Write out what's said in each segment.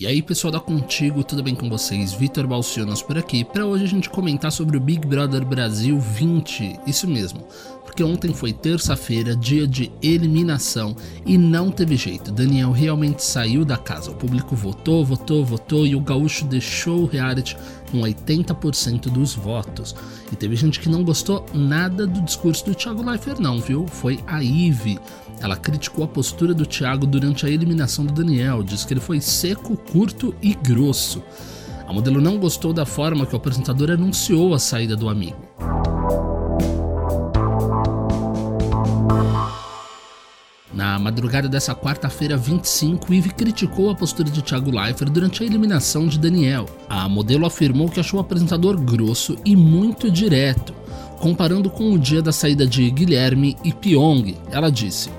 E aí pessoal da Contigo, tudo bem com vocês? Vitor Balcionas por aqui, para hoje a gente comentar sobre o Big Brother Brasil 20, isso mesmo, porque ontem foi terça-feira, dia de eliminação e não teve jeito, Daniel realmente saiu da casa, o público votou, votou, votou e o gaúcho deixou o reality com 80% dos votos. E teve gente que não gostou nada do discurso do Thiago Leifert não, viu? Foi a Ive. Ela criticou a postura do Thiago durante a eliminação do Daniel, diz que ele foi seco, curto e grosso. A modelo não gostou da forma que o apresentador anunciou a saída do amigo. Na madrugada dessa quarta-feira 25, Eve criticou a postura de Thiago Leifert durante a eliminação de Daniel. A modelo afirmou que achou o apresentador grosso e muito direto, comparando com o dia da saída de Guilherme e Pyong. Ela disse: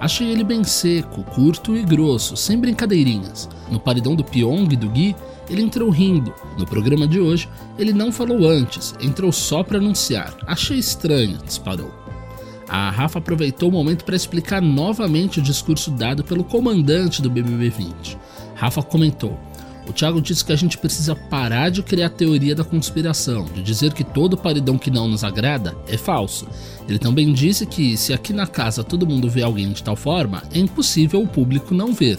Achei ele bem seco, curto e grosso, sem brincadeirinhas. No paredão do Pyong e do Gui, ele entrou rindo. No programa de hoje, ele não falou antes, entrou só para anunciar. Achei estranho, disparou. A Rafa aproveitou o momento para explicar novamente o discurso dado pelo comandante do BBB 20. Rafa comentou: o Thiago disse que a gente precisa parar de criar teoria da conspiração, de dizer que todo paredão que não nos agrada é falso. Ele também disse que se aqui na casa todo mundo vê alguém de tal forma, é impossível o público não ver.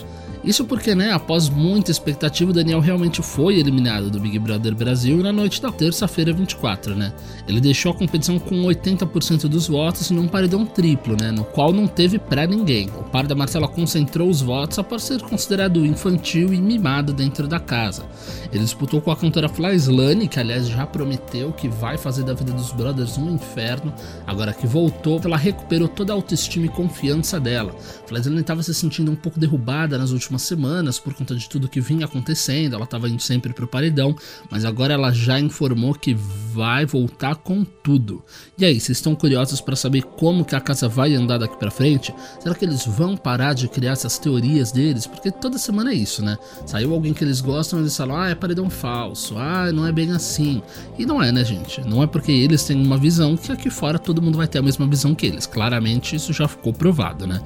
Isso porque, né, após muita expectativa, o Daniel realmente foi eliminado do Big Brother Brasil na noite da terça-feira 24, né? Ele deixou a competição com 80% dos votos em um paredão triplo, né, no qual não teve pra ninguém. O par da Marcela concentrou os votos após ser considerado infantil e mimado dentro da casa. Ele disputou com a cantora Slane, que aliás já prometeu que vai fazer da vida dos brothers um inferno. Agora que voltou, ela recuperou toda a autoestima e confiança dela. Slane estava se sentindo um pouco derrubada nas últimas últimas semanas por conta de tudo que vinha acontecendo. Ela estava indo sempre pro paredão, mas agora ela já informou que vai voltar com tudo. E aí, vocês estão curiosos para saber como que a casa vai andar daqui para frente? Será que eles vão parar de criar essas teorias deles? Porque toda semana é isso, né? Saiu alguém que eles gostam, eles falam: "Ah, é paredão falso. Ah, não é bem assim". E não é, né, gente? Não é porque eles têm uma visão que aqui fora todo mundo vai ter a mesma visão que eles. Claramente isso já ficou provado, né?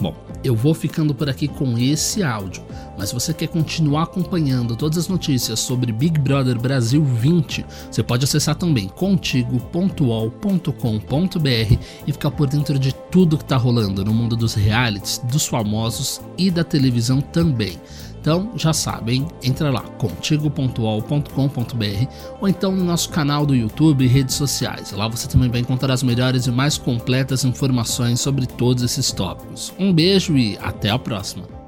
Bom, eu vou ficando por aqui com esse áudio, mas se você quer continuar acompanhando todas as notícias sobre Big Brother Brasil 20, você pode acessar também contigo.ol.com.br e ficar por dentro de tudo que está rolando no mundo dos realities, dos famosos e da televisão também. Então já sabem, entra lá contigo.ol.com.br ou então no nosso canal do YouTube e redes sociais. Lá você também vai encontrar as melhores e mais completas informações sobre todos esses tópicos. Um beijo e até a próxima!